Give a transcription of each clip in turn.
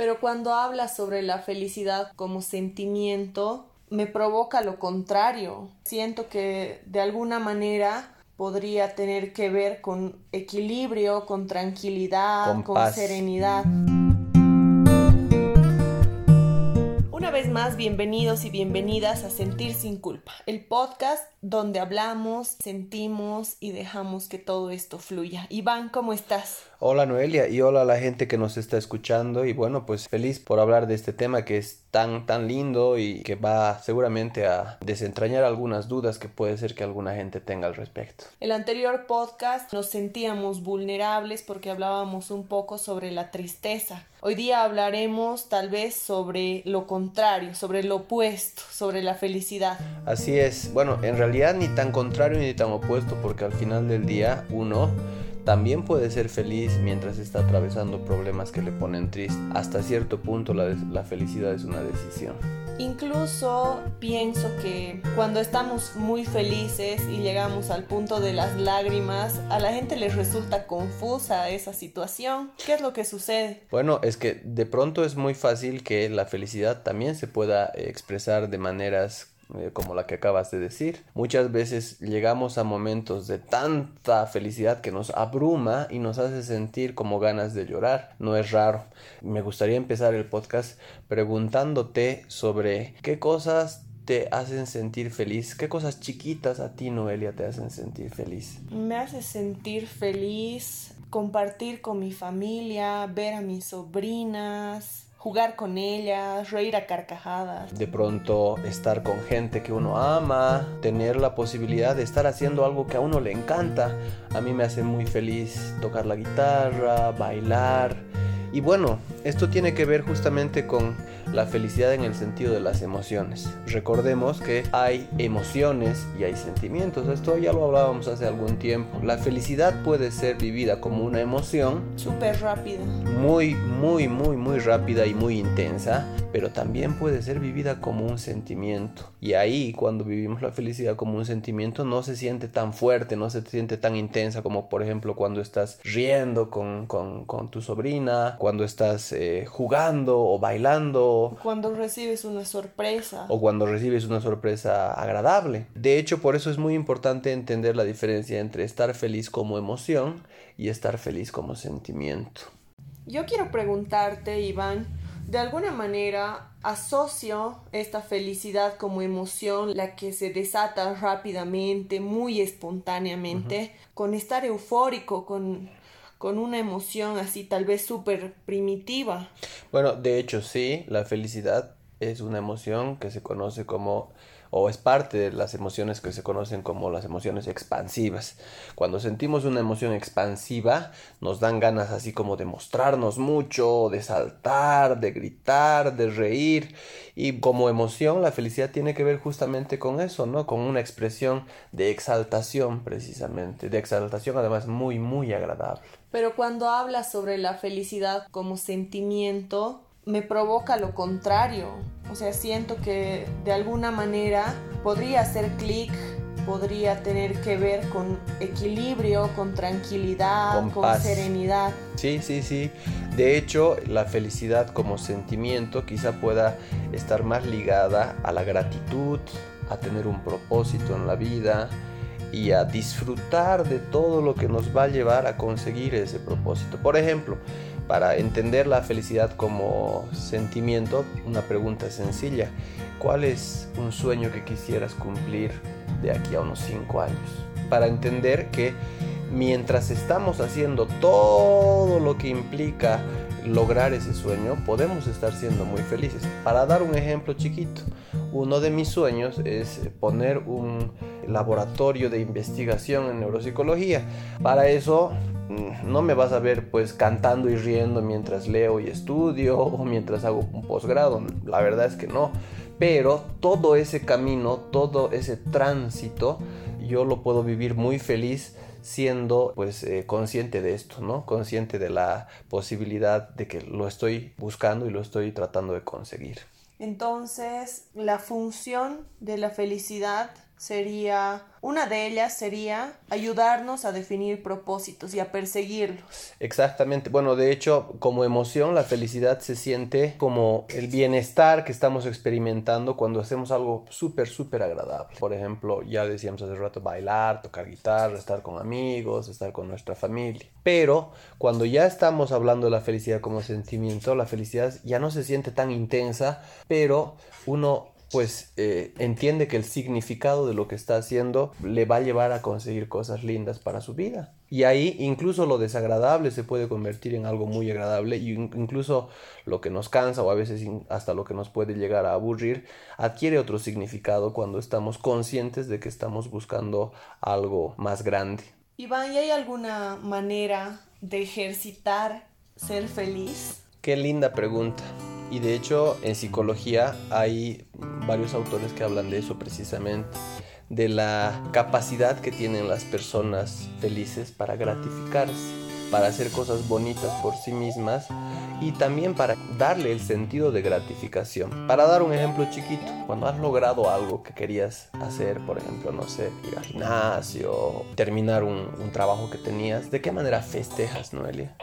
Pero cuando hablas sobre la felicidad como sentimiento, me provoca lo contrario. Siento que de alguna manera podría tener que ver con equilibrio, con tranquilidad, con, serenidad. Una vez más, bienvenidos y bienvenidas a Sentir sin culpa, el podcast donde hablamos, sentimos y dejamos que todo esto fluya. Iván, ¿cómo estás? Hola Noelia y hola a la gente que nos está escuchando y bueno pues feliz por hablar de este tema que es tan tan lindo y que va seguramente a desentrañar algunas dudas que puede ser que alguna gente tenga al respecto. El anterior podcast nos sentíamos vulnerables porque hablábamos un poco sobre la tristeza. Hoy día hablaremos tal vez sobre lo contrario, sobre lo opuesto, sobre la felicidad. Así es, bueno en realidad ni tan contrario ni tan opuesto, porque al final del día uno también puede ser feliz mientras está atravesando problemas que le ponen triste. Hasta cierto punto la, la, felicidad es una decisión. Incluso pienso que cuando estamos muy felices y llegamos al punto de las lágrimas, a la gente les resulta confusa esa situación. ¿Qué es lo que sucede? Bueno, es que de pronto es muy fácil que la felicidad también se pueda expresar de maneras eh, como la que acabas de decir. Muchas veces llegamos a momentos de tanta felicidad que nos abruma y nos hace sentir como ganas de llorar. No es raro. Me gustaría empezar el podcast preguntándote sobre qué cosas te hacen sentir feliz? ¿Qué cosas chiquitas a ti, Noelia, te hacen sentir feliz? Me hace sentir feliz compartir con mi familia, ver a mis sobrinas, jugar con ellas, reír a carcajadas. De pronto estar con gente que uno ama, tener la posibilidad de estar haciendo algo que a uno le encanta. A mí me hace muy feliz tocar la guitarra, bailar. Y bueno, esto tiene que ver justamente con la felicidad en el sentido de las emociones. Recordemos que hay emociones y hay sentimientos. Esto ya lo hablábamos hace algún tiempo. La felicidad puede ser vivida como una emoción. Súper rápida. Muy, muy, muy, muy rápida y muy intensa. Pero también puede ser vivida como un sentimiento. Y ahí, cuando vivimos la felicidad como un sentimiento, no se siente tan fuerte, no se siente tan intensa como, por ejemplo, cuando estás riendo con, con, con tu sobrina, cuando estás eh, jugando o bailando cuando recibes una sorpresa. O cuando recibes una sorpresa agradable. De hecho, por eso es muy importante entender la diferencia entre estar feliz como emoción y estar feliz como sentimiento. Yo quiero preguntarte, Iván, de alguna manera asocio esta felicidad como emoción, la que se desata rápidamente, muy espontáneamente, con estar eufórico, con con una emoción así tal vez súper primitiva. Bueno, de hecho sí, la felicidad es una emoción que se conoce como o es parte de las emociones que se conocen como las emociones expansivas. Cuando sentimos una emoción expansiva, nos dan ganas así como de mostrarnos mucho, de saltar, de gritar, de reír. Y como emoción, la felicidad tiene que ver justamente con eso, ¿no? Con una expresión de exaltación precisamente, de exaltación además muy, muy agradable. Pero cuando hablas sobre la felicidad como sentimiento, me provoca lo contrario. O sea, siento que de alguna manera podría hacer clic, podría tener que ver con equilibrio, con tranquilidad, con, serenidad. Sí, sí, sí. De hecho, la felicidad como sentimiento quizá pueda estar más ligada a la gratitud, a tener un propósito en la vida, y a disfrutar de todo lo que nos va a llevar a conseguir ese propósito. Por ejemplo, para entender la felicidad como sentimiento, una pregunta sencilla. ¿Cuál es un sueño que quisieras cumplir de aquí a unos 5 años? Para entender que mientras estamos haciendo todo lo que implica lograr ese sueño, podemos estar siendo muy felices. Para dar un ejemplo chiquito, uno de mis sueños es poner un laboratorio de investigación en neuropsicología. Para eso Mm, no me vas a ver pues cantando y riendo mientras leo y estudio o mientras hago un posgrado, la verdad es que no, pero todo ese camino, todo ese tránsito, yo lo puedo vivir muy feliz siendo pues eh, consciente de esto, ¿no? Consciente de la posibilidad de que lo estoy buscando y lo estoy tratando de conseguir. Entonces, la función de la felicidad sería, una de ellas sería ayudarnos a definir propósitos y a perseguirlos. Exactamente. Bueno, de hecho, como emoción, la felicidad se siente como el bienestar que estamos experimentando cuando hacemos algo súper, súper agradable. Por ejemplo, ya decíamos hace rato, bailar, tocar guitarra, estar con amigos, estar con nuestra familia. Pero cuando ya estamos hablando de la felicidad como sentimiento, la felicidad ya no se siente tan intensa, pero uno pues eh, entiende que el significado de lo que está haciendo le va a llevar a conseguir cosas lindas para su vida. Y ahí incluso lo desagradable se puede convertir en algo muy agradable y incluso lo que nos cansa o a veces hasta lo que nos puede llegar a aburrir adquiere otro significado cuando estamos conscientes de que estamos buscando algo más grande. Iván, ¿y hay alguna manera de ejercitar ser feliz? Qué linda pregunta. Y de hecho en psicología hay varios autores que hablan de eso precisamente, de la capacidad que tienen las personas felices para gratificarse, para hacer cosas bonitas por sí mismas y también para darle el sentido de gratificación. Para dar un ejemplo chiquito, cuando has logrado algo que querías hacer, por ejemplo, no sé, ir al gimnasio, terminar un, un trabajo que tenías, ¿de qué manera festejas, Noelia?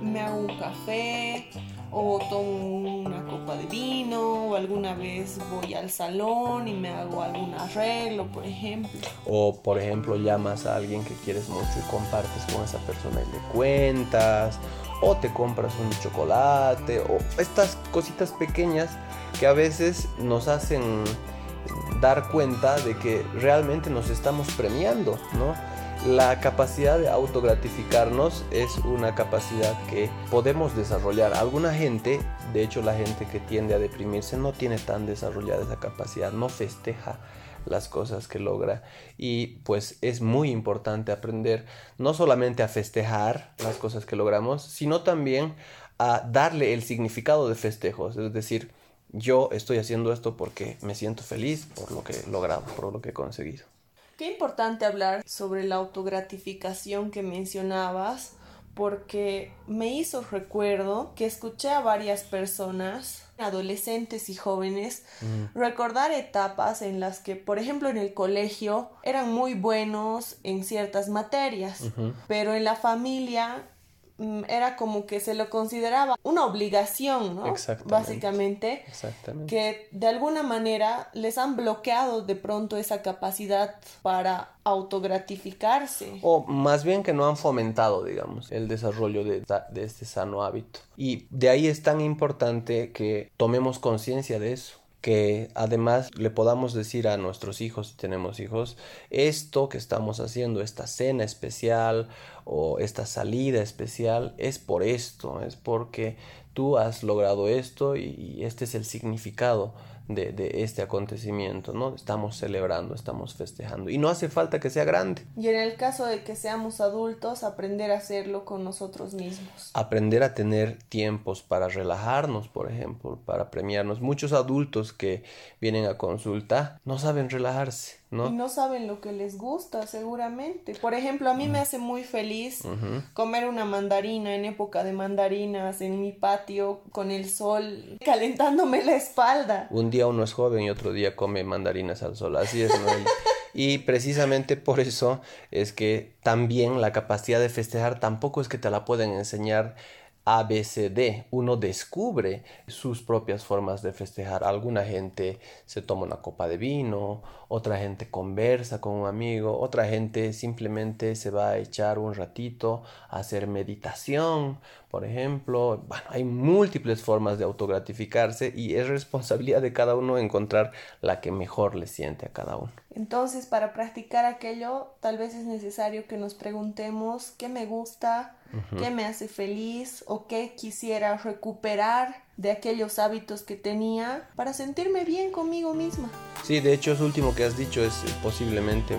Me hago un café, o tomo una copa alguna vez voy al salón y me hago algún arreglo, por ejemplo. O por ejemplo llamas a alguien que quieres mucho y compartes con esa persona y le cuentas o te compras un chocolate o estas cositas pequeñas que a veces nos hacen dar cuenta de que realmente nos estamos premiando, ¿no? La capacidad de autogratificarnos es una capacidad que podemos desarrollar. Alguna gente, de hecho la gente que tiende a deprimirse, no tiene tan desarrollada esa capacidad, no festeja las cosas que logra y pues es muy importante aprender no solamente a festejar las cosas que logramos, sino también a darle el significado de festejos, es decir, yo estoy haciendo esto porque me siento feliz por lo que he logrado, por lo que he conseguido. Qué importante hablar sobre la autogratificación que mencionabas, porque me hizo recuerdo que escuché a varias personas, adolescentes y jóvenes, mm. recordar etapas en las que, por ejemplo, en el colegio eran muy buenos en ciertas materias, pero en la familia era como que se lo consideraba una obligación, ¿no? Básicamente. Exactamente. Que de alguna manera les han bloqueado de pronto esa capacidad para autogratificarse. O más bien que no han fomentado, digamos, el desarrollo de, de este sano hábito. Y de ahí es tan importante que tomemos conciencia de eso que además le podamos decir a nuestros hijos, si tenemos hijos, esto que estamos haciendo, esta cena especial o esta salida especial, es por esto, es porque tú has logrado esto y este es el significado de, este acontecimiento, ¿no? Estamos celebrando, estamos festejando. Y no hace falta que sea grande. Y en el caso de que seamos adultos, aprender a hacerlo con nosotros mismos. Aprender a tener tiempos para relajarnos, por ejemplo, para premiarnos. Muchos adultos que vienen a consulta no saben relajarse y no saben lo que les gusta, seguramente. Por ejemplo, a mí me hace muy feliz comer una mandarina en época de mandarinas en mi patio con el sol calentándome la espalda. Un día uno es joven y otro día come mandarinas al sol, así es, Noel. y precisamente por eso es que también la capacidad de festejar tampoco es que te la pueden enseñar ABCD, uno descubre sus propias formas de festejar. Alguna gente se toma una copa de vino, otra gente conversa con un amigo, otra gente simplemente se va a echar un ratito a hacer meditación, por ejemplo. Bueno, hay múltiples formas de autogratificarse y es responsabilidad de cada uno encontrar la que mejor le siente a cada uno. Entonces, para practicar aquello, tal vez es necesario que nos preguntemos qué me gusta, qué me hace feliz o qué quisiera recuperar de aquellos hábitos que tenía para sentirme bien conmigo misma. Sí, de hecho, eso último que has dicho es posiblemente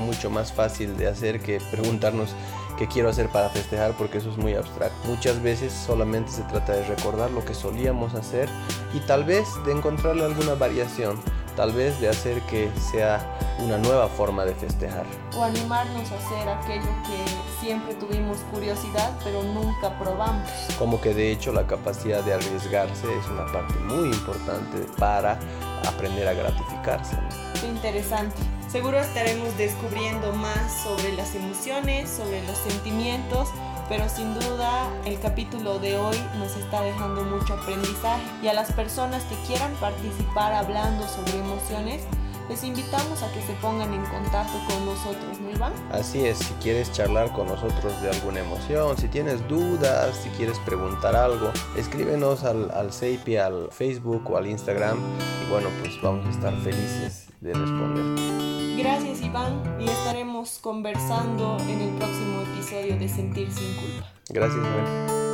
mucho más fácil de hacer que preguntarnos qué quiero hacer para festejar porque eso es muy abstracto. Muchas veces solamente se trata de recordar lo que solíamos hacer y tal vez de encontrarle alguna variación tal vez de hacer que sea una nueva forma de festejar. O animarnos a hacer aquello que siempre tuvimos curiosidad, pero nunca probamos. Como que de hecho la capacidad de arriesgarse es una parte muy importante para aprender a gratificarse. Qué interesante. Seguro estaremos descubriendo más sobre las emociones, sobre los sentimientos, pero sin duda el capítulo de hoy nos está dejando mucho aprendizaje y a las personas que quieran participar hablando sobre emociones, les invitamos a que se pongan en contacto con nosotros, ¿no Iván? Así es, si quieres charlar con nosotros de alguna emoción, si tienes dudas, si quieres preguntar algo, escríbenos al, al CEIPI, al Facebook o al Instagram y bueno, pues vamos a estar felices de responder. Gracias Iván y estaremos conversando en el próximo episodio de Sentir sin culpa. Gracias, Noel.